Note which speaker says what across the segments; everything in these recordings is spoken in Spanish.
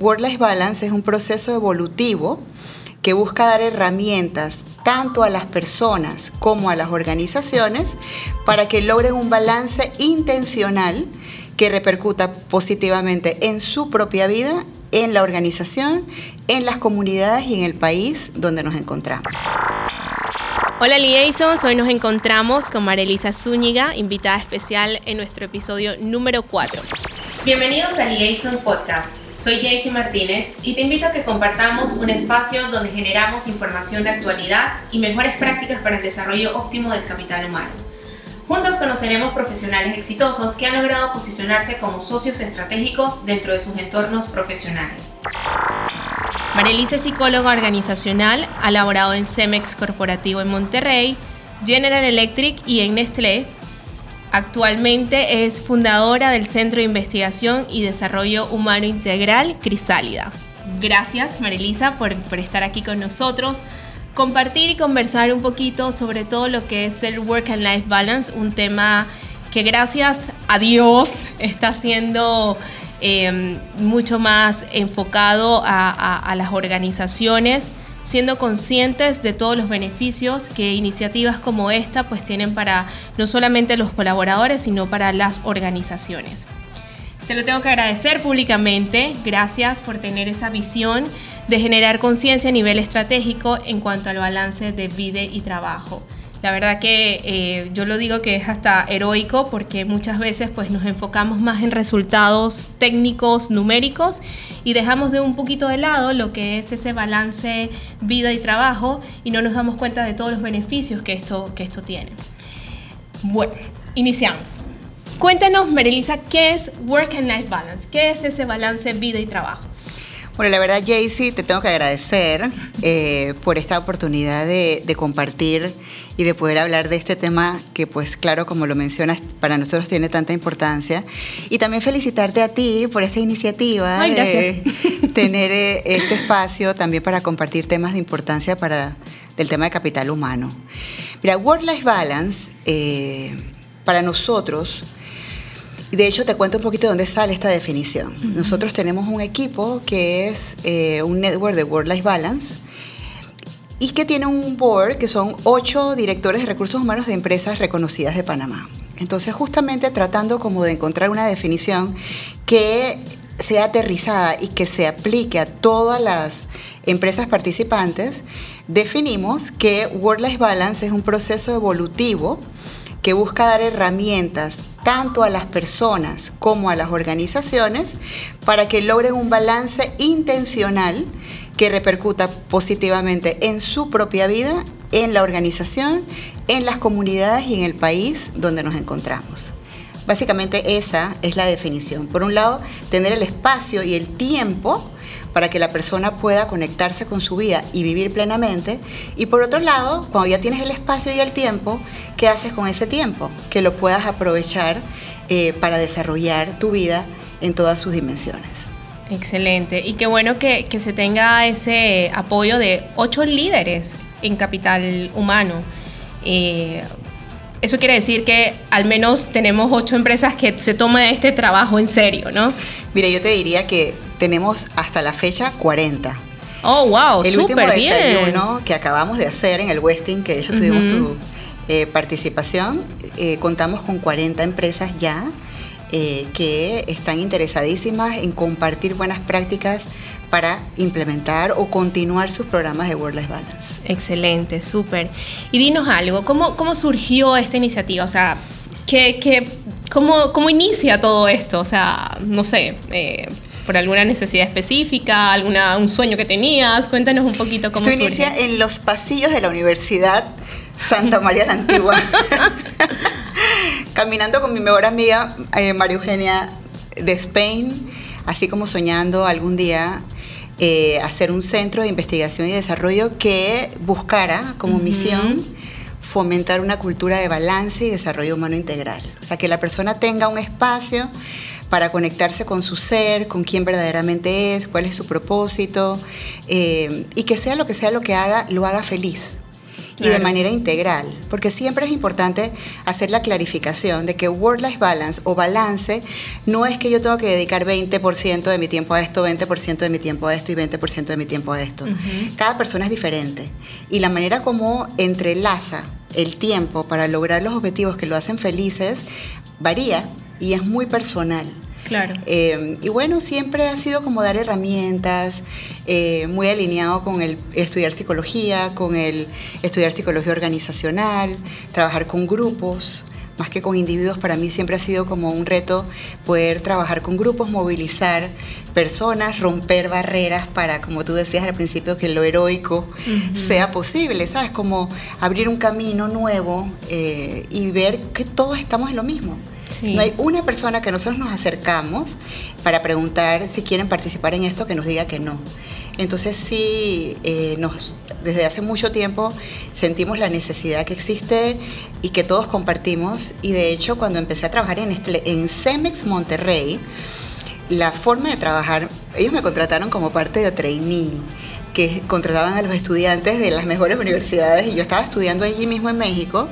Speaker 1: Work-Life Balance es un proceso evolutivo que busca dar herramientas tanto a las personas como a las organizaciones para que logren un balance intencional que repercuta positivamente en su propia vida, en la organización, en las comunidades y en el país donde nos encontramos.
Speaker 2: Hola Liaisons, hoy nos encontramos con Marelisa Zúñiga, invitada especial en nuestro episodio número 4. Bienvenidos a Liaison Podcast. Soy Jaycee Martínez y te invito a que compartamos un espacio donde generamos información de actualidad y mejores prácticas para el desarrollo óptimo del capital humano. Juntos conoceremos profesionales exitosos que han logrado posicionarse como socios estratégicos dentro de sus entornos profesionales. Marelisa es psicóloga organizacional, ha laborado en Cemex Corporativo en Monterrey, General Electric y en Nestlé, Actualmente es fundadora del Centro de Investigación y Desarrollo Humano Integral Crisálida. Gracias Marilisa por, estar aquí con nosotros, compartir y conversar un poquito sobre todo lo que es el Work and Life Balance, un tema que gracias a Dios está siendo eh, mucho más enfocado a las organizaciones siendo conscientes de todos los beneficios que iniciativas como esta pues tienen para no solamente los colaboradores, sino para las organizaciones. Te lo tengo que agradecer públicamente, gracias por tener esa visión de generar conciencia a nivel estratégico en cuanto al balance de vida y trabajo. La verdad que eh, yo lo digo que es hasta heroico porque muchas veces pues nos enfocamos más en resultados técnicos, numéricos y dejamos de un poquito de lado lo que es ese balance vida y trabajo y no nos damos cuenta de todos los beneficios que esto, que esto tiene. Bueno, iniciamos. Cuéntanos, Marilisa, ¿qué es Work and Life Balance? ¿Qué es ese balance vida y trabajo?
Speaker 1: Bueno, la verdad, Jaycee, te tengo que agradecer eh, por esta oportunidad de, compartir y de poder hablar de este tema que, pues claro, como lo mencionas, para nosotros tiene tanta importancia. Y también felicitarte a ti por esta iniciativa de tener eh, este espacio también para compartir temas de importancia para del tema de capital humano. Mira, Work-Life Balance, eh, para nosotros, de hecho, te cuento un poquito de dónde sale esta definición. Nosotros tenemos un equipo que es eh, un network de Work-Life Balance y que tiene un board que son ocho directores de recursos humanos de empresas reconocidas de Panamá. Entonces, justamente tratando como de encontrar una definición que sea aterrizada y que se aplique a todas las empresas participantes, definimos que Work-Life Balance es un proceso evolutivo que busca dar herramientas tanto a las personas como a las organizaciones para que logren un balance intencional que repercuta positivamente en su propia vida, en la organización, en las comunidades y en el país donde nos encontramos. Básicamente esa es la definición. Por un lado, tener el espacio y el tiempo para que la persona pueda conectarse con su vida y vivir plenamente. Y por otro lado, cuando ya tienes el espacio y el tiempo, ¿qué haces con ese tiempo? Que lo puedas aprovechar eh, para desarrollar tu vida en todas sus dimensiones.
Speaker 2: Excelente. Y qué bueno que, que se tenga ese apoyo de ocho líderes en capital humano. Eh, eso quiere decir que al menos tenemos ocho empresas que se toman este trabajo en serio, ¿no?
Speaker 1: Mira, yo te diría que tenemos hasta la fecha 40.
Speaker 2: Oh, wow,
Speaker 1: El último desayuno que acabamos de hacer en el Westing, que de hecho tuvimos tu eh, participación, eh, contamos con 40 empresas ya eh, que están interesadísimas en compartir buenas prácticas para implementar o continuar sus programas de Work-Life Balance.
Speaker 2: Excelente, súper. Y dinos algo, ¿cómo, ¿cómo surgió esta iniciativa? O sea, ¿qué, qué, cómo, ¿cómo inicia todo esto? O sea, no sé, eh, por alguna necesidad específica, alguna, un sueño que tenías. Cuéntanos un poquito cómo
Speaker 1: Esto inicia en los pasillos de la Universidad Santa María la Antigua. Caminando con mi mejor amiga eh, María Eugenia de Spain, así como soñando algún día eh, hacer un centro de investigación y desarrollo que buscara como misión fomentar una cultura de balance y desarrollo humano integral. O sea, que la persona tenga un espacio para conectarse con su ser, con quién verdaderamente es, cuál es su propósito, eh, y que sea lo que sea lo que haga, lo haga feliz. Y de manera integral, porque siempre es importante hacer la clarificación de que work-life balance o balance no es que yo tengo que dedicar 20% de mi tiempo a esto, 20% de mi tiempo a esto y 20% de mi tiempo a esto. Cada persona es diferente y la manera como entrelaza el tiempo para lograr los objetivos que lo hacen felices varía y es muy personal.
Speaker 2: Claro.
Speaker 1: Eh, y bueno, siempre ha sido como dar herramientas, eh, muy alineado con el estudiar psicología, con el estudiar psicología organizacional, trabajar con grupos, más que con individuos, para mí siempre ha sido como un reto poder trabajar con grupos, movilizar personas, romper barreras para, como tú decías al principio, que lo heroico sea posible, ¿sabes? Como abrir un camino nuevo eh, y ver que todos estamos en lo mismo. No hay una persona que nosotros nos acercamos para preguntar si quieren participar en esto que nos diga que no. Entonces sí, eh, nos, desde hace mucho tiempo sentimos la necesidad que existe y que todos compartimos. Y de hecho, cuando empecé a trabajar en, este, en Cemex Monterrey, la forma de trabajar, ellos me contrataron como parte de trainee que contrataban a los estudiantes de las mejores universidades y yo estaba estudiando allí mismo en México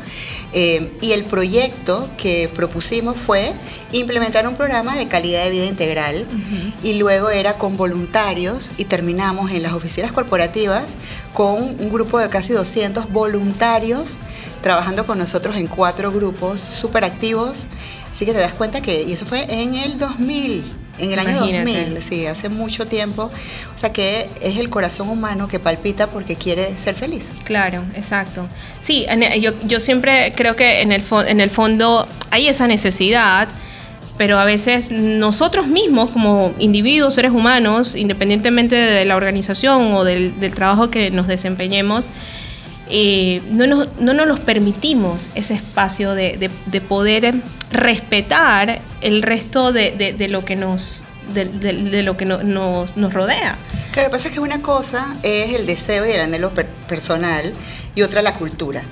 Speaker 1: eh, y el proyecto que propusimos fue implementar un programa de calidad de vida integral y luego era con voluntarios y terminamos en las oficinas corporativas con un grupo de casi 200 voluntarios trabajando con nosotros en cuatro grupos súper activos. Así que te das cuenta que, y eso fue en el 2000 en el año 2000, sí, hace mucho tiempo. O sea que es el corazón humano que palpita porque quiere ser feliz.
Speaker 2: Claro, exacto. Sí, yo, yo siempre creo que en el, en el fondo hay esa necesidad, pero a veces nosotros mismos como individuos, seres humanos, independientemente de la organización o del, del trabajo que nos desempeñemos, eh, no, nos, no nos los permitimos ese espacio de, de, poder respetar el resto de, de lo que nos de, lo que nos, nos, rodea.
Speaker 1: Claro, lo que pasa es que una cosa es el deseo y el anhelo personal y otra la cultura.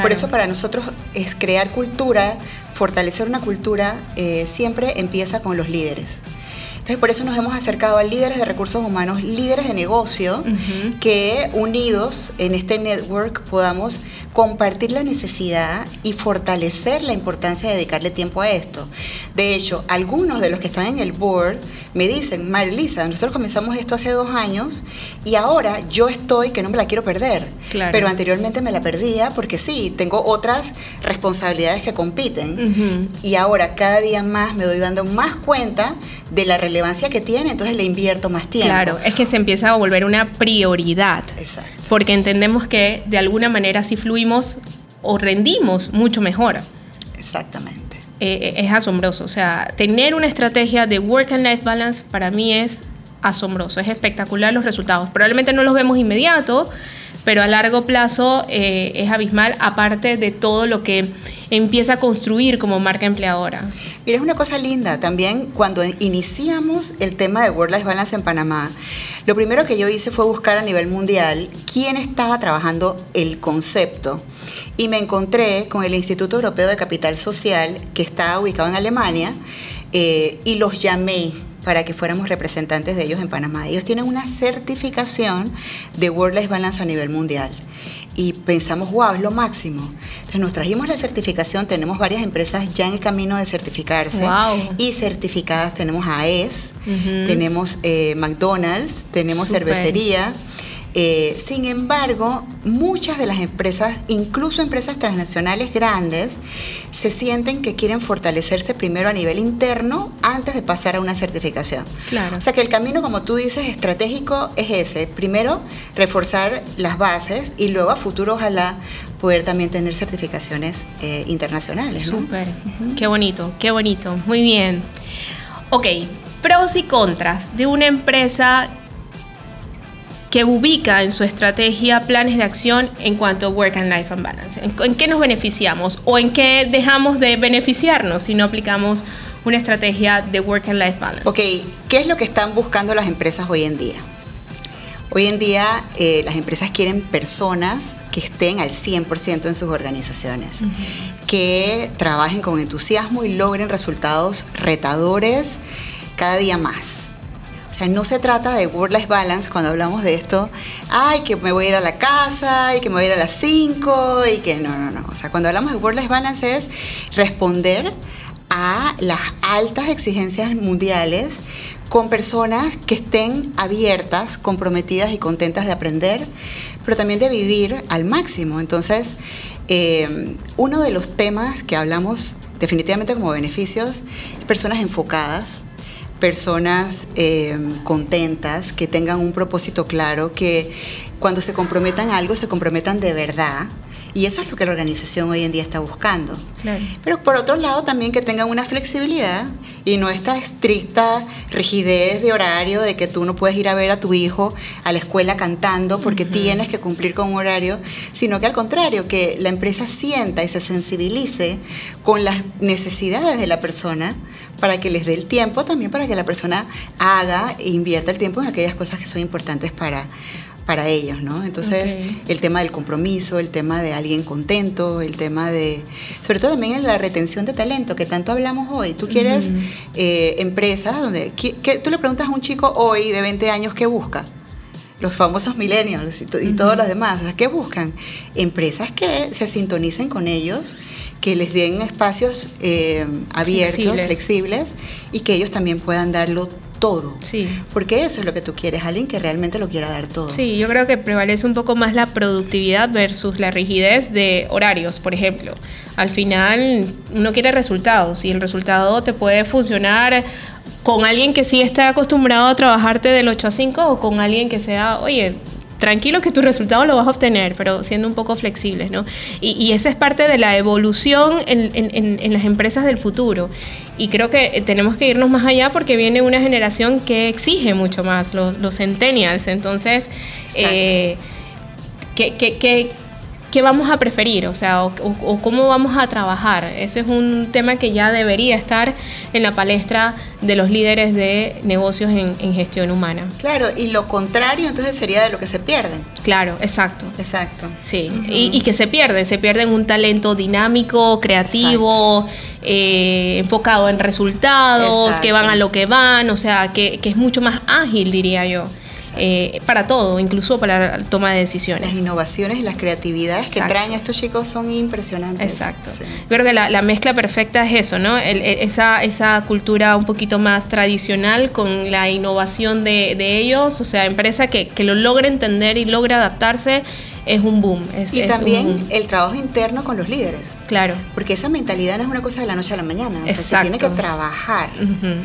Speaker 1: Por eso para nosotros es crear cultura, fortalecer una cultura, eh, siempre empieza con los líderes. Entonces, por eso nos hemos acercado a líderes de recursos humanos, líderes de negocio, que unidos en este network podamos compartir la necesidad y fortalecer la importancia de dedicarle tiempo a esto. De hecho, algunos de los que están en el board me dicen, Marilisa, nosotros comenzamos esto hace dos años y ahora yo estoy que no me la quiero perder. Pero anteriormente me la perdía porque sí, tengo otras responsabilidades que compiten. Y ahora cada día más me doy dando más cuenta de la relevancia que tiene, entonces le invierto más tiempo.
Speaker 2: Claro, es que se empieza a volver una prioridad.
Speaker 1: Exacto.
Speaker 2: Porque entendemos que de alguna manera si fluimos o rendimos mucho mejor.
Speaker 1: Exactamente.
Speaker 2: Eh, es asombroso. O sea, tener una estrategia de work and life balance para mí es asombroso, es espectacular los resultados. Probablemente no los vemos inmediato, pero a largo plazo eh, es abismal, aparte de todo lo que empieza a construir como marca empleadora.
Speaker 1: Mira, es una cosa linda también cuando iniciamos el tema de Work-Life Balance en Panamá. Lo primero que yo hice fue buscar a nivel mundial quién estaba trabajando el concepto y me encontré con el Instituto Europeo de Capital Social que está ubicado en Alemania eh, y los llamé para que fuéramos representantes de ellos en Panamá. Ellos tienen una certificación de Work-Life Balance a nivel mundial y pensamos, wow, es lo máximo. Entonces nos trajimos la certificación, tenemos varias empresas ya en el camino de certificarse y certificadas tenemos AES, tenemos eh, McDonald's, tenemos cervecería. Eh, sin embargo, muchas de las empresas, incluso empresas transnacionales grandes, se sienten que quieren fortalecerse primero a nivel interno antes de pasar a una certificación.
Speaker 2: Claro.
Speaker 1: O sea que el camino, como tú dices, estratégico es ese. Primero, reforzar las bases y luego a futuro, ojalá, poder también tener certificaciones eh, internacionales.
Speaker 2: Súper. Qué bonito, qué bonito. Muy bien. Ok, pros y contras de una empresa que ubica en su estrategia planes de acción en cuanto a Work and Life and Balance. ¿En, qué nos beneficiamos o en qué dejamos de beneficiarnos si no aplicamos una estrategia de Work and Life Balance?
Speaker 1: Ok, ¿qué es lo que están buscando las empresas hoy en día? Hoy en día eh, las empresas quieren personas que estén al 100% en sus organizaciones, que trabajen con entusiasmo y logren resultados retadores cada día más sea, no se trata de work-life balance cuando hablamos de esto, ay, que me voy a ir a la casa y que me voy a ir a las 5 y que no, no, no. O sea, cuando hablamos de work-life balance es responder a las altas exigencias mundiales con personas que estén abiertas, comprometidas y contentas de aprender, pero también de vivir al máximo. Entonces, eh, uno de los temas que hablamos definitivamente como beneficios, personas enfocadas, personas eh, contentas, que tengan un propósito claro, que cuando se comprometan a algo se comprometan de verdad y eso es lo que la organización hoy en día está buscando. Pero por otro lado también que tengan una flexibilidad y no esta estricta rigidez de horario de que tú no puedes ir a ver a tu hijo a la escuela cantando porque tienes que cumplir con un horario, sino que al contrario, que la empresa sienta y se sensibilice con las necesidades de la persona para que les dé el tiempo también para que la persona haga e invierta el tiempo en aquellas cosas que son importantes para para ellos, ¿no? Entonces, el tema del compromiso, el tema de alguien contento, el tema de, sobre todo también en la retención de talento, que tanto hablamos hoy. Tú quieres eh, empresas donde, tú le preguntas a un chico hoy de 20 años qué busca, los famosos millennials y, todos los demás, o sea, ¿qué buscan? Empresas que se sintonicen con ellos, que les den espacios eh, abiertos, flexibles y que ellos también puedan darlo todo. Sí. Porque eso es lo que tú quieres, alguien que realmente lo quiera dar todo.
Speaker 2: Sí, yo creo que prevalece un poco más la productividad versus la rigidez de horarios, por ejemplo. Al final uno quiere resultados y el resultado te puede funcionar con alguien que sí está acostumbrado a trabajarte del 8 a 5 o con alguien que sea, oye, tranquilo que tu resultado lo vas a obtener, pero siendo un poco flexibles, ¿no? Y, esa es parte de la evolución en, en, las empresas del futuro. Y creo que tenemos que irnos más allá porque viene una generación que exige mucho más, los, los centennials. Entonces, eh, ¿qué, qué, qué, vamos a preferir? O sea, o, cómo vamos a trabajar. Ese es un tema que ya debería estar en la palestra de los líderes de negocios en, gestión humana.
Speaker 1: Claro, y lo contrario entonces sería de lo que se pierde.
Speaker 2: Claro, exacto.
Speaker 1: Exacto.
Speaker 2: Sí, y, que se pierden, se pierden un talento dinámico, creativo, eh, enfocado en resultados, que van a lo que van, o sea, que, que es mucho más ágil, diría yo. Eh, para todo, incluso para la toma de decisiones.
Speaker 1: Las innovaciones y las creatividades que traen estos chicos son impresionantes.
Speaker 2: Exacto. Creo que la, mezcla perfecta es eso, ¿no? E, esa, esa cultura un poquito más tradicional con la innovación de, de ellos, o sea, empresa que, que lo logra entender y logra adaptarse es un boom.
Speaker 1: y también el trabajo interno con los líderes.
Speaker 2: Claro.
Speaker 1: Porque esa mentalidad no es una cosa de la noche a la mañana. O sea, se tiene que trabajar.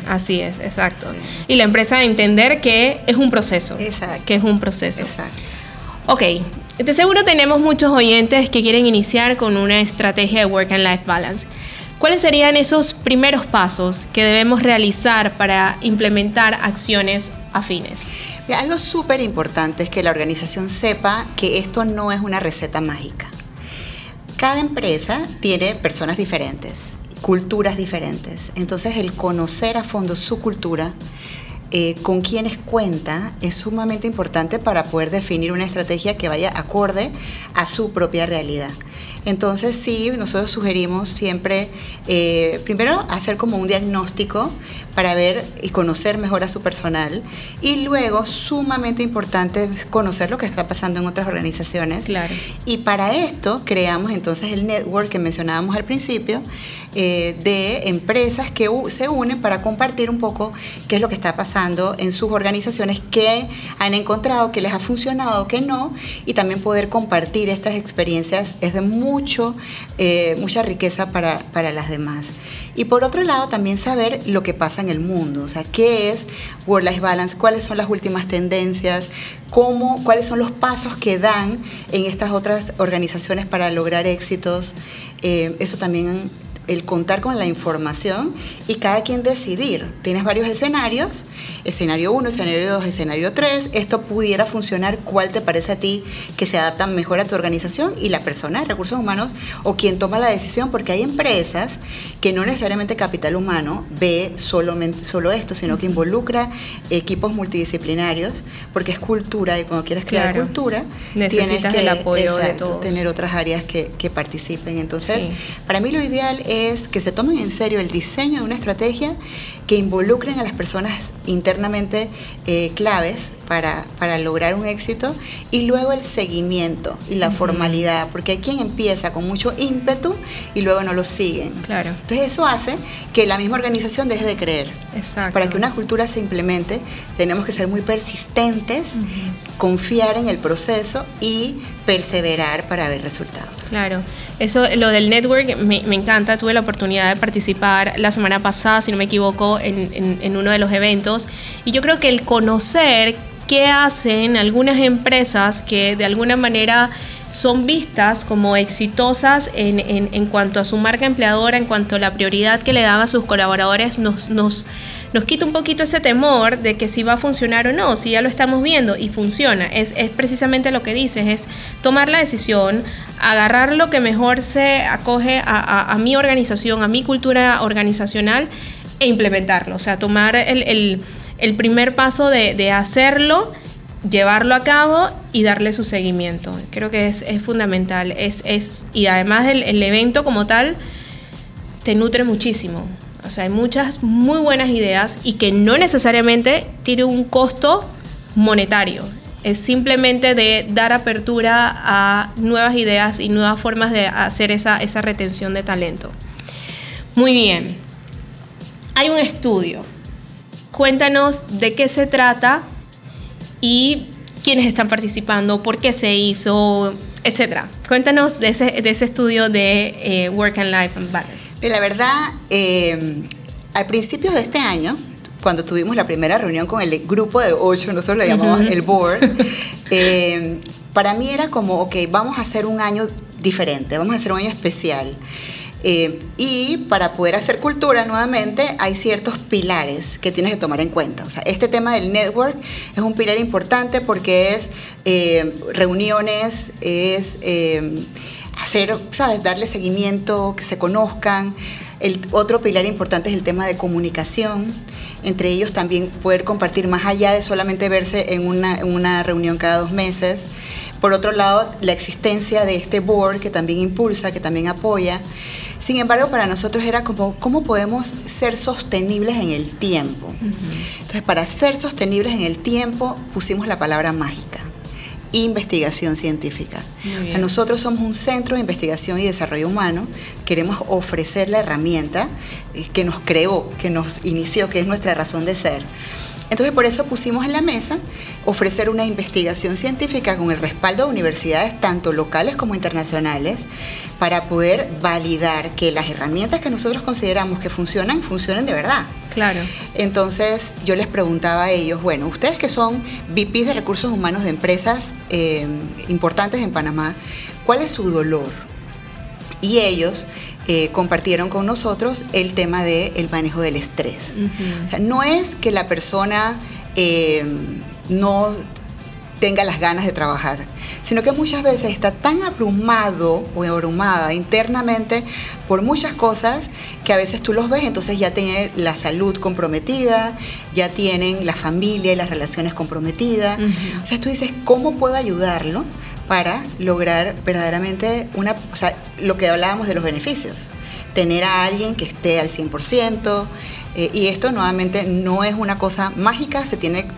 Speaker 2: Así es, exacto. Y la empresa entender que es un proceso. Exacto. Que es un proceso. Exacto. Ok, de seguro tenemos muchos oyentes que quieren iniciar con una estrategia de Work and Life Balance. ¿Cuáles serían esos primeros pasos que debemos realizar para implementar acciones afines?
Speaker 1: Algo súper importante es que la organización sepa que esto no es una receta mágica. Cada empresa tiene personas diferentes, culturas diferentes. Entonces el conocer a fondo su cultura, eh, con quienes cuenta, es sumamente importante para poder definir una estrategia que vaya acorde a su propia realidad. Entonces sí, nosotros sugerimos siempre, eh, primero, hacer como un diagnóstico para ver y conocer mejor a su personal. Y luego, sumamente importante, conocer lo que está pasando en otras organizaciones.
Speaker 2: Claro.
Speaker 1: Y para esto creamos entonces el network que mencionábamos al principio, eh, de empresas que se unen para compartir un poco qué es lo que está pasando en sus organizaciones, qué han encontrado, qué les ha funcionado, qué no, y también poder compartir estas experiencias es de mucho, eh, mucha riqueza para, para las demás. Y por otro lado, también saber lo que pasa en el mundo, o sea, qué es Work-Life Balance, cuáles son las últimas tendencias, cómo, cuáles son los pasos que dan en estas otras organizaciones para lograr éxitos. Eh, eso también el contar con la información y cada quien decidir. Tienes varios escenarios, escenario 1, escenario 2, escenario 3, esto pudiera funcionar, cuál te parece a ti que se adapta mejor a tu organización y la persona de recursos humanos o quien toma la decisión, porque hay empresas que no necesariamente capital humano ve solo, solo esto, sino que involucra equipos multidisciplinarios, porque es cultura y cuando quieres crear cultura,
Speaker 2: tienes que el apoyo de
Speaker 1: tener otras áreas que, participen. Entonces, para mí lo ideal es es que se tomen en serio el diseño de una estrategia que involucren a las personas internamente eh, claves para, para, lograr un éxito y luego el seguimiento y la formalidad, porque hay quien empieza con mucho ímpetu y luego no lo siguen.
Speaker 2: Claro.
Speaker 1: Entonces eso hace que la misma organización deje de creer.
Speaker 2: Exacto.
Speaker 1: Para que una cultura se implemente, tenemos que ser muy persistentes, confiar en el proceso y perseverar para ver resultados.
Speaker 2: Claro. Eso, lo del network me, me, encanta. Tuve la oportunidad de participar la semana pasada, si no me equivoco, en, en, en uno de los eventos. Y yo creo que el conocer qué hacen algunas empresas que de alguna manera son vistas como exitosas en, en, en, cuanto a su marca empleadora, en cuanto a la prioridad que le dan a sus colaboradores, nos, nos, nos quita un poquito ese temor de que si va a funcionar o no, si ya lo estamos viendo y funciona. Es, es precisamente lo que dices, es tomar la decisión, agarrar lo que mejor se acoge a, a, mi organización, a mi cultura organizacional e implementarlo. O sea, tomar el, el primer paso de, de hacerlo llevarlo a cabo y darle su seguimiento. Creo que es, es fundamental. Es, es, y además el, el, evento como tal te nutre muchísimo. O sea, hay muchas muy buenas ideas y que no necesariamente tiene un costo monetario. Es simplemente de dar apertura a nuevas ideas y nuevas formas de hacer esa, esa retención de talento. Muy bien. Hay un estudio. Cuéntanos de qué se trata y quiénes están participando, por qué se hizo, etcétera. Cuéntanos de ese, de ese estudio de eh, Work and Life and Balance.
Speaker 1: La verdad, eh, al principio de este año, cuando tuvimos la primera reunión con el grupo de ocho, nosotros le llamamos uh -huh. el board, eh, para mí era como, ok, vamos a hacer un año diferente, vamos a hacer un año especial. Eh, y para poder hacer cultura nuevamente hay ciertos pilares que tienes que tomar en cuenta. O sea, este tema del network es un pilar importante porque es eh, reuniones, es eh, hacer, ¿sabes? Darle seguimiento, que se conozcan. El otro pilar importante es el tema de comunicación. Entre ellos también poder compartir más allá de solamente verse en una, en una reunión cada dos meses. Por otro lado, la existencia de este board que también impulsa, que también apoya. Sin embargo, para nosotros era como, ¿cómo podemos ser sostenibles en el tiempo? Uh -huh. Entonces, para ser sostenibles en el tiempo, pusimos la palabra mágica, investigación científica. O sea, nosotros somos un centro de investigación y desarrollo humano, queremos ofrecer la herramienta que nos creó, que nos inició, que es nuestra razón de ser. Entonces por eso pusimos en la mesa ofrecer una investigación científica con el respaldo de universidades tanto locales como internacionales para poder validar que las herramientas que nosotros consideramos que funcionan, funcionen de verdad.
Speaker 2: Claro.
Speaker 1: Entonces yo les preguntaba a ellos, bueno, ustedes que son VPs de recursos humanos de empresas eh, importantes en Panamá, ¿cuál es su dolor? Y ellos eh, compartieron con nosotros el tema del de manejo del estrés. Uh -huh. o sea, no es que la persona eh, no tenga las ganas de trabajar, sino que muchas veces está tan abrumado o abrumada internamente por muchas cosas que a veces tú los ves, entonces ya tienen la salud comprometida, ya tienen la familia y las relaciones comprometidas. Uh -huh. O sea, tú dices, ¿cómo puedo ayudarlo? Para lograr verdaderamente una, o sea, lo que hablábamos de los beneficios. Tener a alguien que esté al 100%, eh, y esto nuevamente no es una cosa mágica, se tiene,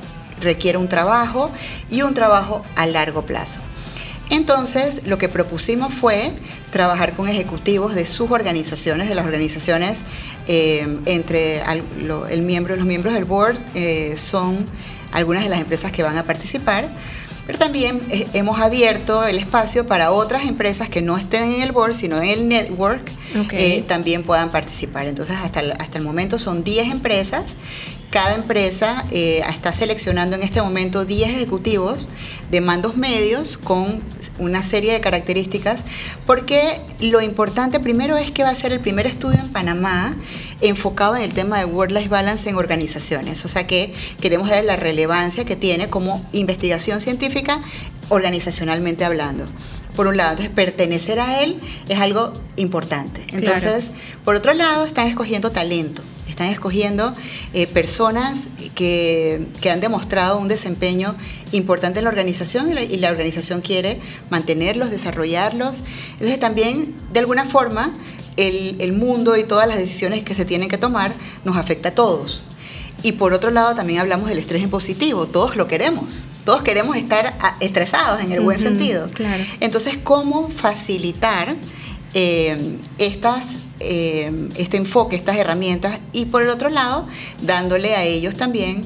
Speaker 1: requiere un trabajo y un trabajo a largo plazo. Entonces, lo que propusimos fue trabajar con ejecutivos de sus organizaciones, de las organizaciones, eh, entre lo, el miembro, los miembros del board eh, son algunas de las empresas que van a participar pero también eh, hemos abierto el espacio para otras empresas que no estén en el board, sino en el network, okay. eh, también puedan participar. Entonces, hasta el, hasta el momento son 10 empresas. Cada empresa eh, está seleccionando en este momento 10 ejecutivos de mandos medios con una serie de características, porque lo importante primero es que va a ser el primer estudio en Panamá enfocado en el tema de Work-Life Balance en organizaciones. O sea que queremos dar la relevancia que tiene como investigación científica organizacionalmente hablando. Por un lado, entonces pertenecer a él es algo importante. Entonces, claro. por otro lado, están escogiendo talento están escogiendo eh, personas que, que, han demostrado un desempeño importante en la organización y la, y la, organización quiere mantenerlos, desarrollarlos. Entonces también, de alguna forma, el, mundo y todas las decisiones que se tienen que tomar nos afecta a todos. Y por otro lado también hablamos del estrés en positivo, todos lo queremos, todos queremos estar estresados en el buen sentido. Entonces, ¿cómo facilitar eh, estas, eh, este enfoque, estas herramientas y por el otro lado, dándole a ellos también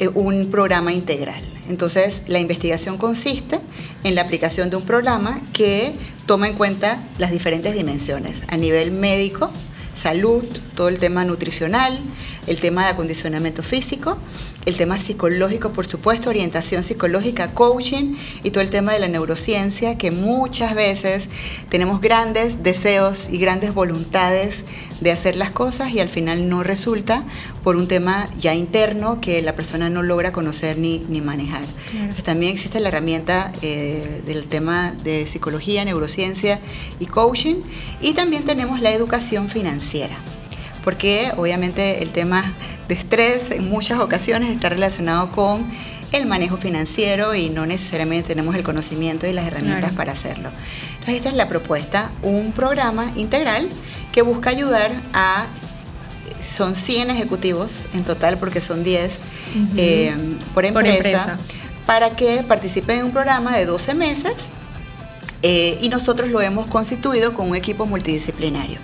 Speaker 1: eh, un programa integral? Entonces, la investigación consiste en la aplicación de un programa que toma en cuenta las diferentes dimensiones a nivel médico, salud, todo el tema nutricional, el tema de acondicionamiento físico, el tema psicológico, por supuesto, orientación psicológica, coaching y todo el tema de la neurociencia, que muchas veces tenemos grandes deseos y grandes voluntades de hacer las cosas y al final no resulta por un tema ya interno que la persona no logra conocer ni, ni manejar. también existe la herramienta eh, del tema de psicología, neurociencia y coaching y también tenemos la educación financiera porque obviamente el tema de estrés en muchas ocasiones está relacionado con el manejo financiero y no necesariamente tenemos el conocimiento y las herramientas para hacerlo. Entonces esta es la propuesta, un programa integral que busca ayudar a, son 100 ejecutivos en total porque son 10 eh, por, empresa, para que participen en un programa de 12 meses eh, y nosotros lo hemos constituido con un equipo multidisciplinario.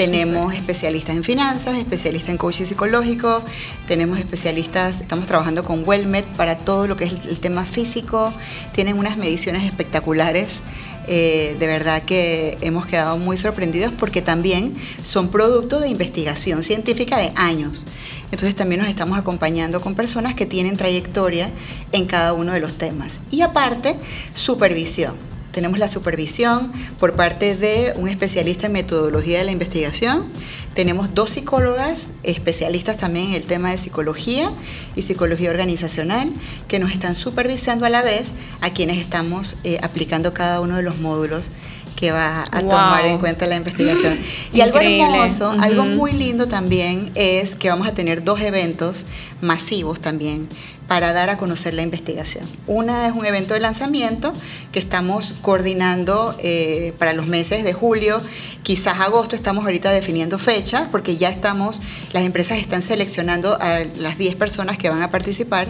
Speaker 1: Tenemos especialistas en finanzas, especialistas en coaching psicológico, tenemos especialistas, estamos trabajando con Wellmed para todo lo que es el tema físico, tienen unas mediciones espectaculares. Eh, de verdad que hemos quedado muy sorprendidos porque también son producto de investigación científica de años. Entonces también nos estamos acompañando con personas que tienen trayectoria en cada uno de los temas. Y aparte, supervisión tenemos la supervisión por parte de un especialista en metodología de la investigación. Tenemos dos psicólogas especialistas también en el tema de psicología y psicología organizacional que nos están supervisando a la vez a quienes estamos eh, aplicando cada uno de los módulos que va a tomar en cuenta la investigación. Y algo hermoso, algo muy lindo también es que vamos a tener dos eventos masivos también para dar a conocer la investigación. Una es un evento de lanzamiento que estamos coordinando eh, para los meses de julio, quizás agosto, estamos ahorita definiendo fechas porque ya estamos, las empresas están seleccionando a las 10 personas que van a participar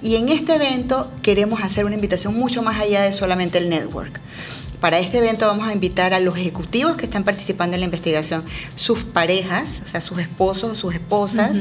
Speaker 1: y en este evento queremos hacer una invitación mucho más allá de solamente el network. Para este evento vamos a invitar a los ejecutivos que están participando en la investigación, sus parejas, o sea, sus esposos o sus esposas,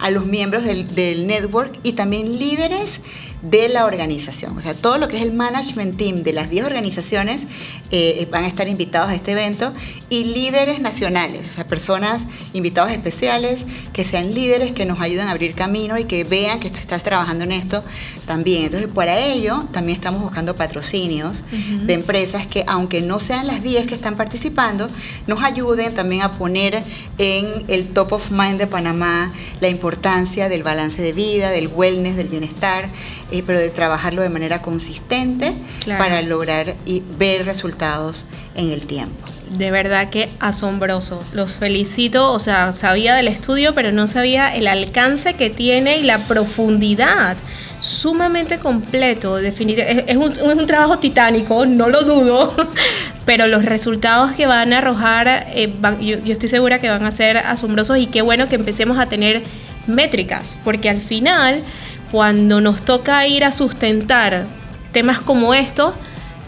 Speaker 1: a los miembros del, del network y también líderes de la organización. O sea, todo lo que es el management team de las 10 organizaciones eh, van a estar invitados a este evento y líderes nacionales, o sea, personas, invitados especiales, que sean líderes que nos ayuden a abrir camino y que vean que estás trabajando en esto también. Entonces, para ello, también estamos buscando patrocinios de empresas que, aunque no sean las 10 que están participando, nos ayuden también a poner en el top of mind de Panamá la importancia del balance de vida, del wellness, del bienestar eh, pero de trabajarlo de manera consistente para lograr y ver resultados en el tiempo.
Speaker 2: De verdad que asombroso. Los felicito. O sea, sabía del estudio, pero no sabía el alcance que tiene y la profundidad sumamente completo, definitivamente. Es, un, trabajo titánico, no lo dudo, pero los resultados que van a arrojar, eh, yo, yo, estoy segura que van a ser asombrosos y qué bueno que empecemos a tener métricas, porque al final cuando nos toca ir a sustentar temas como estos,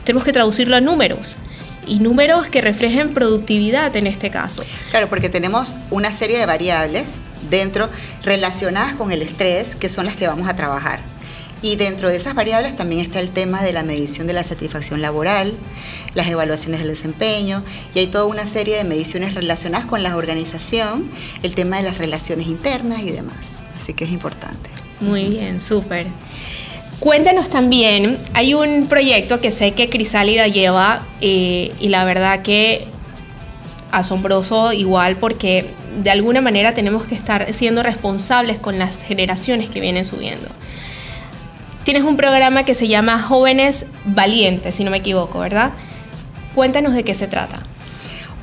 Speaker 2: tenemos que traducirlo a números. Y números que reflejen productividad en este caso.
Speaker 1: Claro, porque tenemos una serie de variables dentro relacionadas con el estrés que son las que vamos a trabajar. Y dentro de esas variables también está el tema de la medición de la satisfacción laboral, las evaluaciones del desempeño, y hay toda una serie de mediciones relacionadas con la organización, el tema de las relaciones internas y demás. Así que es importante.
Speaker 2: Muy bien, súper. Cuéntenos también, hay un proyecto que sé que Crisálida lleva eh, y la verdad que asombroso igual porque de alguna manera tenemos que estar siendo responsables con las generaciones que vienen subiendo. Tienes un programa que se llama Jóvenes Valientes, si no me equivoco, ¿verdad? Cuéntanos de qué se trata.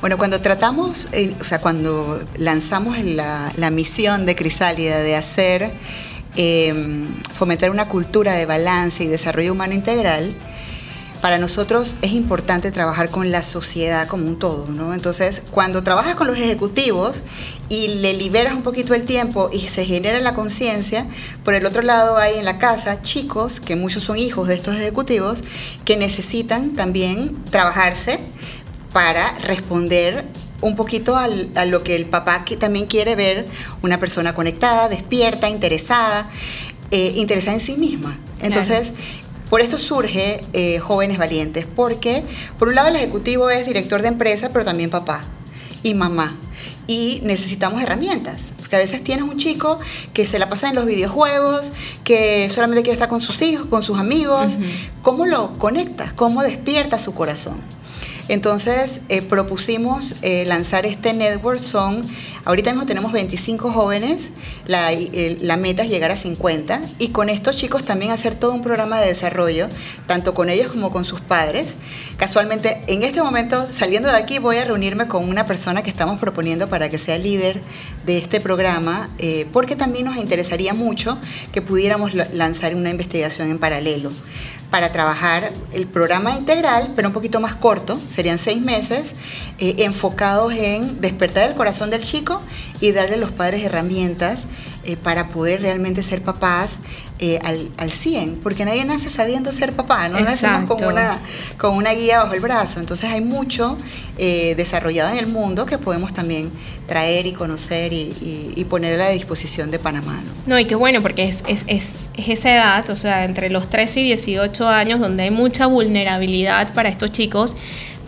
Speaker 1: Bueno, cuando tratamos, eh, o sea, cuando lanzamos la, la misión de Crisálida de hacer Em, fomentar una cultura de balance y desarrollo humano integral, para nosotros es importante trabajar con la sociedad como un todo, ¿no? Entonces, cuando trabajas con los ejecutivos y le liberas un poquito el tiempo y se genera la conciencia, por el otro lado hay en la casa chicos, que muchos son hijos de estos ejecutivos, que necesitan también trabajarse para responder un poquito a lo que el papá que también quiere ver, una persona conectada, despierta, interesada, eh, interesada en sí misma. Entonces, por esto surge eh, Jóvenes Valientes, porque por un lado el ejecutivo es director de empresa, pero también papá y mamá. Y necesitamos herramientas. Porque a veces tienes un chico que se la pasa en los videojuegos, que solamente quiere estar con sus hijos, con sus amigos. ¿Cómo lo conectas? ¿Cómo despierta su corazón? Entonces eh, propusimos eh, lanzar este network. Son, ahorita mismo tenemos 25 jóvenes, la, la, meta es llegar a 50 y con estos chicos también hacer todo un programa de desarrollo, tanto con ellos como con sus padres. Casualmente, en este momento, saliendo de aquí, voy a reunirme con una persona que estamos proponiendo para que sea líder de este programa, eh, porque también nos interesaría mucho que pudiéramos lanzar una investigación en paralelo para trabajar el programa integral, pero un poquito más corto, serían seis meses, eh, enfocados en despertar el corazón del chico y darle a los padres herramientas eh, para poder realmente ser papás eh, al, al 100, porque nadie nace sabiendo ser papá, no nacemos con una, con una guía bajo el brazo. Entonces hay mucho eh, desarrollado en el mundo que podemos también traer y conocer y, poner a la disposición de Panamá.
Speaker 2: No, y qué bueno, porque es, es, es, esa edad, o sea, entre los 13 y 18 años, donde hay mucha vulnerabilidad para estos chicos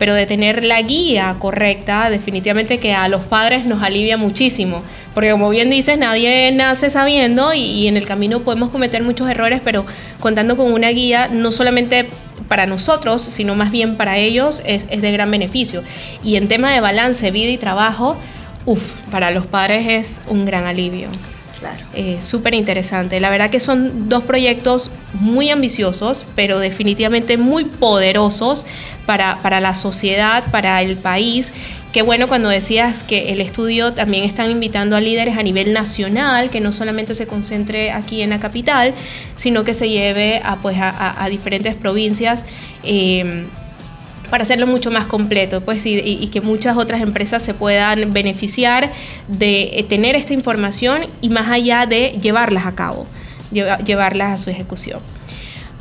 Speaker 2: pero de tener la guía correcta, definitivamente que a los padres nos alivia muchísimo, porque como bien dices, nadie nace sabiendo y, en el camino podemos cometer muchos errores, pero contando con una guía, no solamente para nosotros, sino más bien para ellos, es, de gran beneficio. Y en tema de balance, vida y trabajo, uff, para los padres es un gran alivio. Claro. Eh, Súper interesante. La verdad que son dos proyectos muy ambiciosos, pero definitivamente muy poderosos para, para la sociedad, para el país. Qué bueno cuando decías que el estudio también están invitando a líderes a nivel nacional, que no solamente se concentre aquí en la capital, sino que se lleve a, pues, a, diferentes provincias. Eh, para hacerlo mucho más completo pues, y, que muchas otras empresas se puedan beneficiar de eh, tener esta información y más allá de llevarlas a cabo, llevarlas a su ejecución.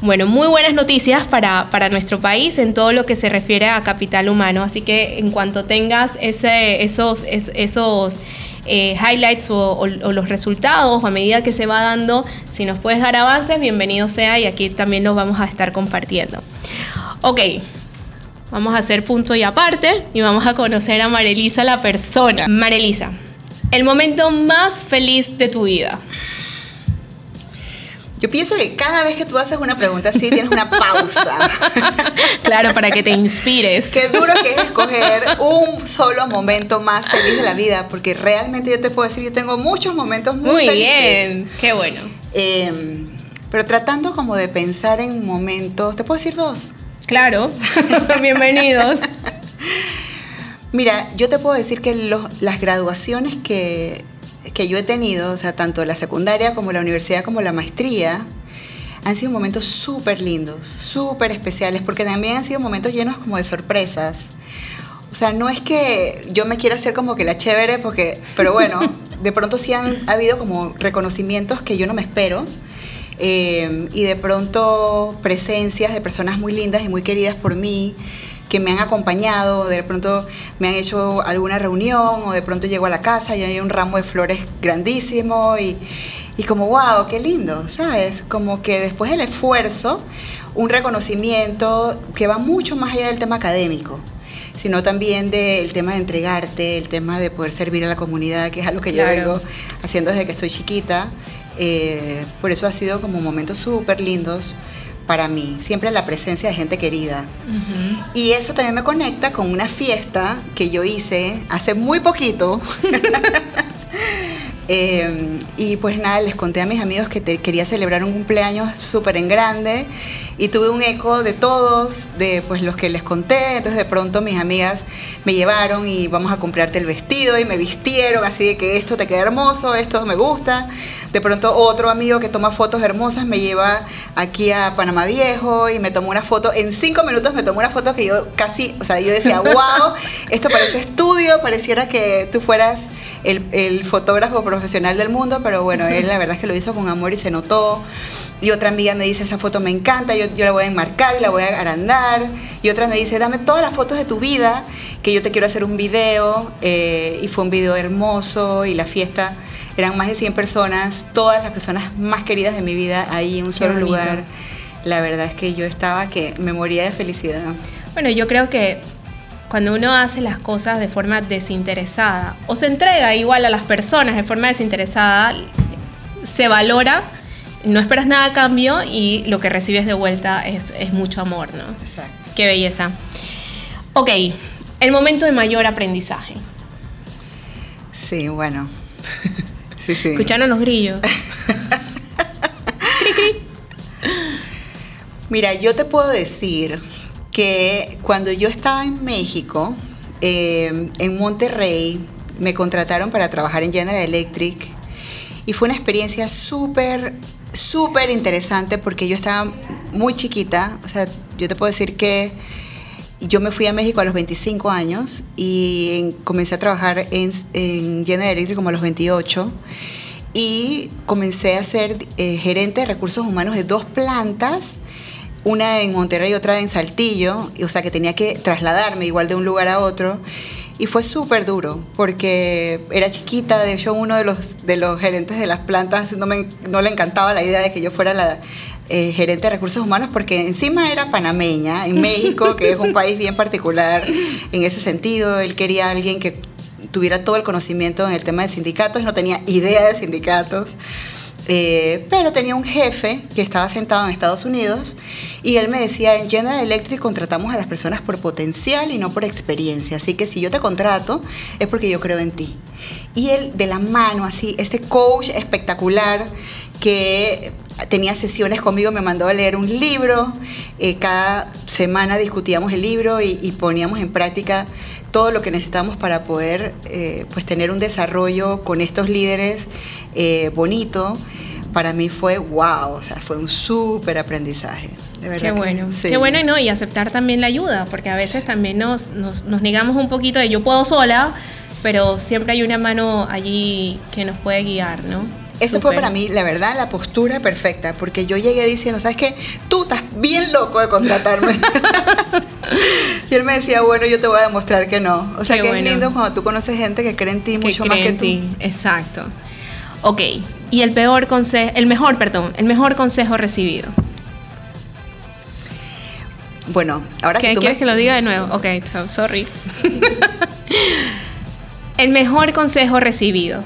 Speaker 2: Bueno, muy buenas noticias para, nuestro país en todo lo que se refiere a capital humano. Así que en cuanto tengas esos, esos eh, highlights o, los resultados a medida que se va dando, si nos puedes dar avances, bienvenido sea y aquí también los vamos a estar compartiendo. Ok, vamos a hacer punto y aparte y vamos a conocer a Marelisa la persona. Marelisa, el momento más feliz de tu vida.
Speaker 1: Yo pienso que cada vez que tú haces una pregunta así, tienes una pausa.
Speaker 2: Claro, para que te inspires.
Speaker 1: Qué duro que es escoger un solo momento más feliz de la vida, porque realmente yo te puedo decir, yo tengo muchos momentos muy, felices. Muy bien,
Speaker 2: qué bueno.
Speaker 1: Em, pero tratando como de pensar en momentos, ¿te puedo decir dos?
Speaker 2: Claro, bienvenidos.
Speaker 1: Mira, yo te puedo decir que las graduaciones que que yo he tenido, o sea, tanto la secundaria como la universidad como la maestría, han sido momentos súper lindos, súper especiales, porque también han sido momentos llenos como de sorpresas. O sea, no es que yo me quiera hacer como que la chévere, porque, pero bueno, de pronto sí han ha habido como reconocimientos que yo no me espero. Eh, y de pronto presencias de personas muy lindas y muy queridas por mí, que me han acompañado, de pronto me han hecho alguna reunión o de pronto llego a la casa y hay un ramo de flores grandísimo y, y como, wow, qué lindo, ¿sabes? Como que después del esfuerzo, un reconocimiento que va mucho más allá del tema académico sino también del tema de entregarte, el tema de poder servir a la comunidad, que es algo que yo vengo haciendo desde que estoy chiquita. Eh, por eso ha sido como momentos súper lindos para mí, siempre la presencia de gente querida. Y eso también me conecta con una fiesta que yo hice hace muy poquito. Em, y pues nada, les conté a mis amigos que quería celebrar un cumpleaños súper en grande y tuve un eco de todos, de pues los que les conté. Entonces de pronto mis amigas me llevaron y vamos a comprarte el vestido y me vistieron así de que esto te queda hermoso, esto me gusta. De pronto otro amigo que toma fotos hermosas me lleva aquí a Panamá Viejo y me tomó una foto. En cinco minutos me tomó una foto que yo casi, o sea, yo decía, wow, esto parece estudio, pareciera que tú fueras el, el fotógrafo profesional del mundo, pero bueno, él la verdad es que lo hizo con amor y se notó. Y otra amiga me dice, esa foto me encanta, yo, yo la voy a enmarcar y la voy a agrandar. Y otra me dice, dame todas las fotos de tu vida, que yo te quiero hacer un video. Eh, y fue un video hermoso y la fiesta eran más de 100 personas, todas las personas más queridas de mi vida ahí en un solo lugar. La verdad es que yo estaba que me moría de felicidad.
Speaker 2: Bueno, yo creo que cuando uno hace las cosas de forma desinteresada o se entrega igual a las personas de forma desinteresada, se valora, no esperas nada a cambio y lo que recibes de vuelta es, es mucho amor, ¿no?
Speaker 1: Exacto.
Speaker 2: Qué belleza. Ok, el momento de mayor aprendizaje.
Speaker 1: Sí, bueno. Sí, sí.
Speaker 2: Escucharon los grillos. cri, cri.
Speaker 1: Mira, yo te puedo decir que cuando yo estaba en México, eh, en Monterrey, me contrataron para trabajar en General Electric y fue una experiencia súper, súper interesante porque yo estaba muy chiquita, o sea, yo te puedo decir que yo me fui a México a los 25 años y en- comencé a trabajar en, en General Electric como a los 28 y comencé a ser eh, gerente de recursos humanos de dos plantas, una en Monterrey y otra en Saltillo, o sea que tenía que trasladarme igual de un lugar a otro. Y fue súper duro, porque era chiquita, de hecho uno de los, de los gerentes de las plantas no, me, no le encantaba la idea de que yo fuera la eh, gerente de recursos humanos, porque encima era panameña, en México, que es un país bien particular en ese sentido, él quería a alguien que tuviera todo el conocimiento en el tema de sindicatos, no tenía idea de sindicatos, eh, pero tenía un jefe que estaba sentado en Estados Unidos y él me decía, en General Electric contratamos a las personas por potencial y no por experiencia, así que si yo te contrato es porque yo creo en ti. Y él de la mano, así, este coach espectacular que tenía sesiones conmigo, me mandó a leer un libro, eh, cada semana discutíamos el libro y, y poníamos en práctica todo lo que necesitamos para poder eh, pues tener un desarrollo con estos líderes eh, bonito, para mí fue wow, o sea, fue un súper aprendizaje. De verdad
Speaker 2: Qué
Speaker 1: que
Speaker 2: bueno.
Speaker 1: sí.
Speaker 2: Qué bueno y no, y aceptar también la ayuda, porque a veces también nos, nos, nos negamos un poquito de yo puedo sola, pero siempre hay una mano allí que nos puede guiar, ¿no?
Speaker 1: Eso fue para mí, la verdad, la postura perfecta, porque yo llegué diciendo, ¿sabes qué? Tú estás bien loco de contratarme. y él me decía, bueno, yo te voy a demostrar que no. O sea,
Speaker 2: Qué
Speaker 1: que
Speaker 2: bueno.
Speaker 1: es lindo cuando tú conoces gente que cree en ti
Speaker 2: que
Speaker 1: mucho más que
Speaker 2: en
Speaker 1: tú.
Speaker 2: ti. Exacto. Ok. Y el peor consejo, el mejor, perdón, el mejor consejo recibido.
Speaker 1: Bueno, ahora
Speaker 2: ¿Qué,
Speaker 1: que tú
Speaker 2: ¿Quieres
Speaker 1: me-
Speaker 2: que lo diga de nuevo? Ok, so- sorry. el mejor consejo recibido.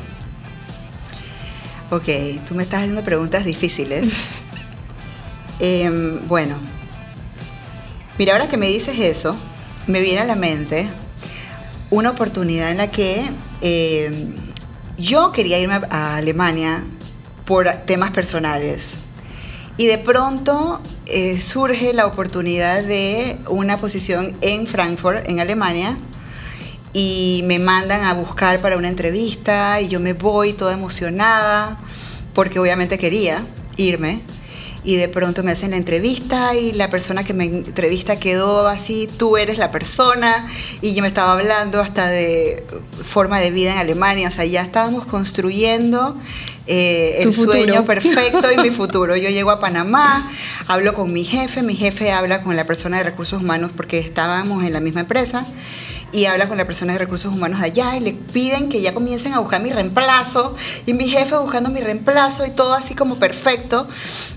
Speaker 1: Ok, tú me estás haciendo preguntas difíciles. Em, bueno, mira, ahora que me dices eso, me viene a la mente una oportunidad en la que em, yo quería irme a, a Alemania por temas personales. Y de pronto eh, surge la oportunidad de una posición en Frankfurt, en Alemania, y me mandan a buscar para una entrevista y yo me voy toda emocionada porque obviamente quería irme y de pronto me hacen la entrevista y la persona que me entrevista quedó así, tú eres la persona y yo me estaba hablando hasta de forma de vida en Alemania, o sea, ya estábamos construyendo eh, el
Speaker 2: futuro.
Speaker 1: sueño perfecto y mi futuro. Yo llego a Panamá, hablo con mi jefe, mi jefe habla con la persona de recursos humanos porque estábamos en la misma empresa y habla con la persona de recursos humanos de allá y le piden que ya comiencen a buscar mi reemplazo y mi jefe buscando mi reemplazo y todo así como perfecto.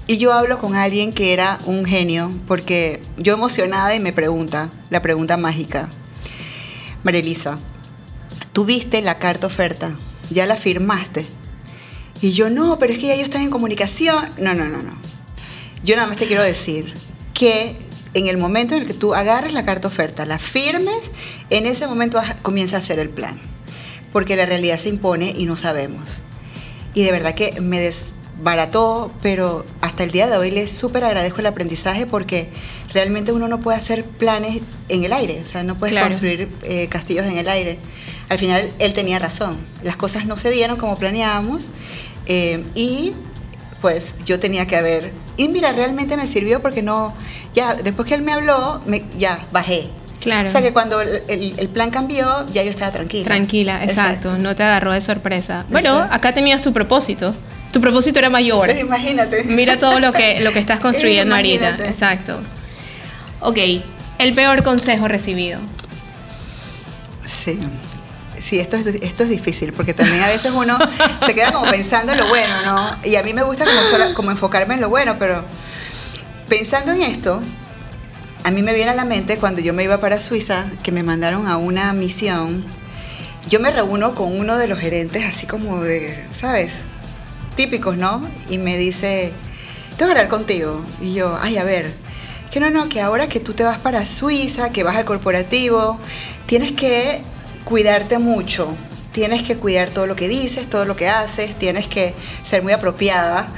Speaker 1: Y yo hablo con alguien que era un genio porque yo emocionada y me pregunta la pregunta mágica. María Elisa tú viste la carta oferta ya la firmaste y yo no pero es que ya ellos están en comunicación no no no no. Yo nada más te quiero decir que en el momento en el que tú agarres la carta oferta, la firmes, en ese momento comienza a hacer el plan. Porque la realidad se impone y no sabemos. Y de verdad que me desbarató, pero hasta el día de hoy le súper agradezco el aprendizaje porque realmente uno no puede hacer planes en el aire, o sea, no puedes
Speaker 2: Claro.
Speaker 1: construir eh, castillos en el aire. Al final él tenía razón, las cosas no se dieron como planeábamos, Eh, y pues yo tenía que haber, y mira, realmente me sirvió porque no, ya después que él me habló, me, ya bajé.
Speaker 2: Claro.
Speaker 1: O sea que cuando el, el, plan cambió, ya yo estaba tranquila.
Speaker 2: Tranquila, exacto, no te agarró de sorpresa. Bueno, acá tenías tu propósito. Tu propósito era mayor.
Speaker 1: imagínate.
Speaker 2: Mira todo lo que, lo que estás construyendo ahorita. Exacto. Ok, el peor consejo recibido.
Speaker 1: Sí. Sí, esto es, esto es difícil porque también a veces uno se queda como pensando en lo bueno, ¿no? Y a mí me gusta como, como enfocarme en lo bueno, pero pensando en esto, a mí me viene a la mente cuando yo me iba para Suiza, que me mandaron a una misión, yo me reúno con uno de los gerentes así como de, ¿sabes? Típicos, ¿no? Y me dice, tengo que hablar contigo. Y yo, ay, a ver, que no, no, que ahora que tú te vas para Suiza, que vas al corporativo, tienes que cuidarte mucho, tienes que cuidar todo lo que dices, todo lo que haces, tienes que ser muy apropiada.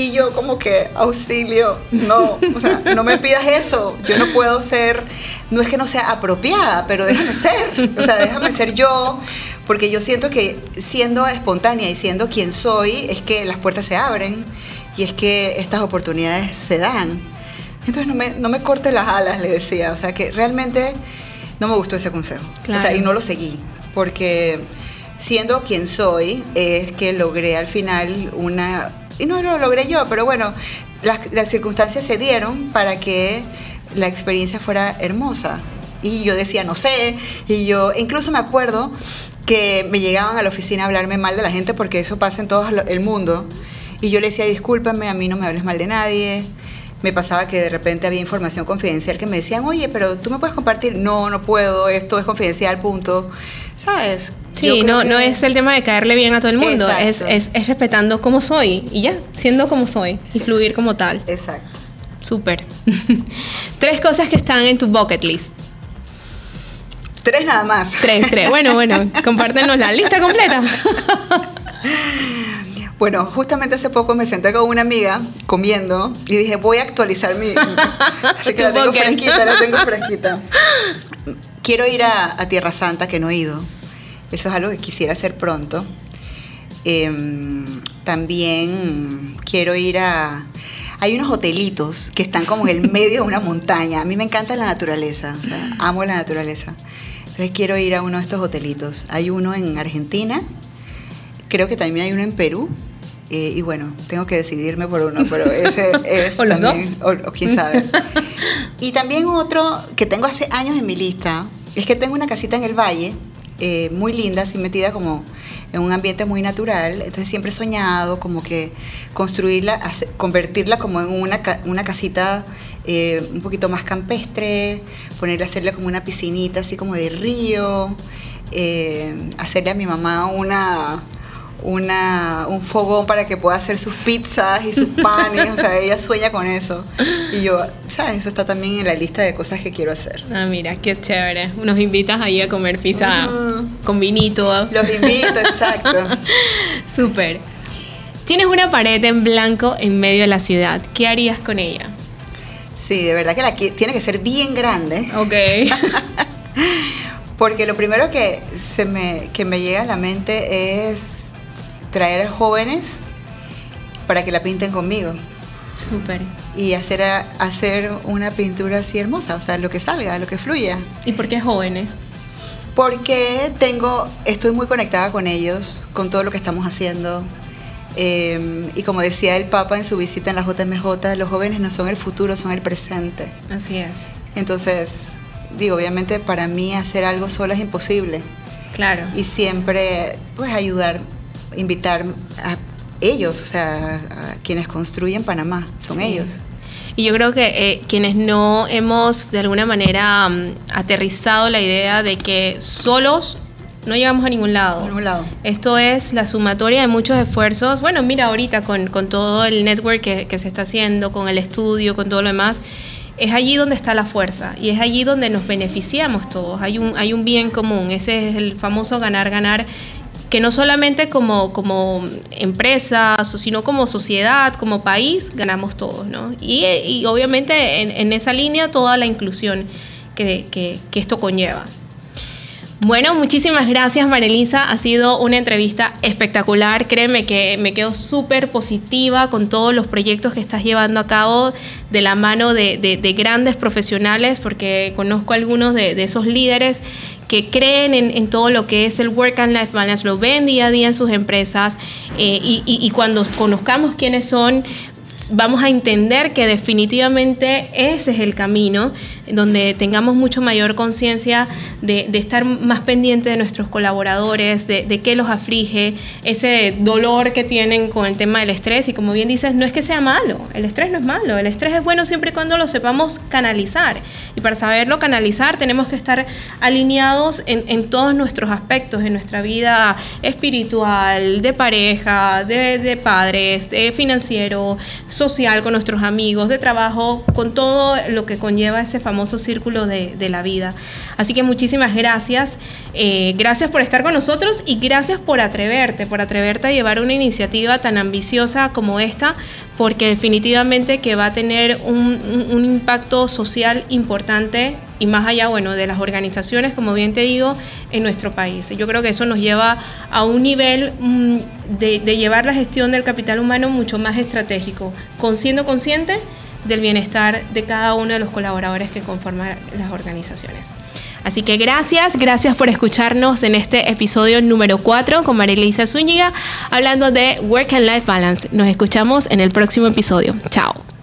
Speaker 1: Y yo como que, auxilio, no, o sea, no me pidas eso, yo no puedo ser, no es que no sea apropiada, pero déjame ser, o sea, déjame ser yo, porque yo siento que siendo espontánea y siendo quien soy, es que las puertas se abren y es que estas oportunidades se dan. Entonces no me, no me corte las alas, le decía, o sea, que realmente no me gustó ese consejo. O sea, y no lo seguí, porque siendo quien soy, es que logré al final una... Y no lo logré yo, pero bueno, las, circunstancias se dieron para que la experiencia fuera hermosa. Y yo decía, no sé, y yo incluso me acuerdo que me llegaban a la oficina a hablarme mal de la gente porque eso pasa en todo el mundo. Y yo le decía, discúlpame, a mí no me hables mal de nadie, me pasaba que de repente había información confidencial que me decían, oye, pero tú me puedes compartir. No, no puedo, esto es confidencial, punto. ¿Sabes?
Speaker 2: Sí, no, no es el tema de caerle bien a todo el mundo, es, es, es, respetando cómo soy y ya, siendo como soy y fluir como tal.
Speaker 1: Exacto.
Speaker 2: Súper. tres cosas que están en tu bucket list.
Speaker 1: Tres nada más.
Speaker 2: Tres, tres. Bueno, bueno, compártenos la lista completa.
Speaker 1: Bueno, justamente hace poco me senté con una amiga comiendo y dije, voy a actualizar mi... Así que la tengo fresquita, la tengo fresquita. Quiero ir a, Tierra Santa, que no he ido. Eso es algo que quisiera hacer pronto. Em, también quiero ir a... Hay unos hotelitos que están como en el medio de una montaña. A mí me encanta la naturaleza, o sea, amo la naturaleza. Entonces quiero ir a uno de estos hotelitos. Hay uno en Argentina, creo que también hay uno en Perú eh, y bueno, tengo que decidirme por uno, pero ese es
Speaker 2: ¿O
Speaker 1: también, o, quién sabe. y también otro que tengo hace años en mi lista, es que tengo una casita en el valle, eh, muy linda, así metida como en un ambiente muy natural, entonces siempre he soñado como que construirla, convertirla como en una, una casita eh, un poquito más campestre, ponerle, hacerle como una piscinita así como de río, hacerle a mi mamá una una, un fogón para que pueda hacer sus pizzas y sus panes. o sea, ella sueña con eso. Y yo, ¿sabes? Eso está también en la lista de cosas que quiero hacer.
Speaker 2: Ah, mira, qué chévere. Nos invitas ahí a comer pizza con vinito.
Speaker 1: Los invito, exacto.
Speaker 2: Súper. Tienes una pared en blanco en medio de la ciudad. ¿Qué harías con ella?
Speaker 1: Sí, de verdad que la tiene que ser bien grande.
Speaker 2: Ok.
Speaker 1: Porque lo primero que, se me, que me llega a la mente es traer a jóvenes para que la pinten conmigo.
Speaker 2: Súper.
Speaker 1: Y hacer, hacer una pintura así hermosa, o sea, lo que salga, lo que fluya.
Speaker 2: ¿Y por qué jóvenes?
Speaker 1: Porque tengo, estoy muy conectada con ellos, con todo lo que estamos haciendo. Em, y como decía el Papa en su visita en la JMJ, los jóvenes no son el futuro, son el presente.
Speaker 2: Así es.
Speaker 1: Entonces, digo, obviamente para mí hacer algo solo es imposible.
Speaker 2: Claro.
Speaker 1: Y siempre, pues, ayudar invitar a ellos, o sea, a quienes construyen Panamá, son ellos.
Speaker 2: Y yo creo que eh, quienes no hemos de alguna manera mm, aterrizado la idea de que solos no llegamos a ningún lado.
Speaker 1: lado.
Speaker 2: Esto es la sumatoria de muchos esfuerzos. Bueno, mira ahorita con, con todo el network que, que, se está haciendo, con el estudio, con todo lo demás, es allí donde está la fuerza y es allí donde nos beneficiamos todos. Hay un, hay un bien común, ese es el famoso ganar-ganar que no solamente como, como empresa, sino como sociedad, como país, ganamos todos, ¿no? Y, obviamente en, esa línea toda la inclusión que, esto conlleva. Bueno, muchísimas gracias Marilisa, ha sido una entrevista espectacular, créeme que me quedo súper positiva con todos los proyectos que estás llevando a cabo de la mano de, grandes profesionales, porque conozco algunos de, esos líderes que creen en, todo lo que es el work and life balance, lo ven día a día en sus empresas eh, y, cuando conozcamos quiénes son, vamos a entender que definitivamente ese es el camino donde tengamos mucho mayor conciencia de, estar más pendiente de nuestros colaboradores, de, qué los aflige, ese dolor que tienen con el tema del estrés. Y como bien dices, no es que sea malo, el estrés no es malo, el estrés es bueno siempre y cuando lo sepamos canalizar. Y para saberlo canalizar tenemos que estar alineados en, todos nuestros aspectos, en nuestra vida espiritual, de pareja, de, padres, de financiero, social con nuestros amigos, de trabajo, con todo lo que conlleva ese famoso círculo de, la vida. Así que muchísimas gracias. Eh, gracias por estar con nosotros y gracias por atreverte, por atreverte a llevar una iniciativa tan ambiciosa como esta, porque definitivamente que va a tener un, impacto social importante y más allá, bueno, de las organizaciones, como bien te digo, en nuestro país. Yo creo que eso nos lleva a un nivel mm, de, de llevar la gestión del capital humano mucho más estratégico, con siendo consciente del bienestar de cada uno de los colaboradores que conforman las organizaciones. Así que gracias, gracias por escucharnos en este episodio número 4 con Marilisa Zúñiga hablando de Work and Life Balance. Nos escuchamos en el próximo episodio. Chao.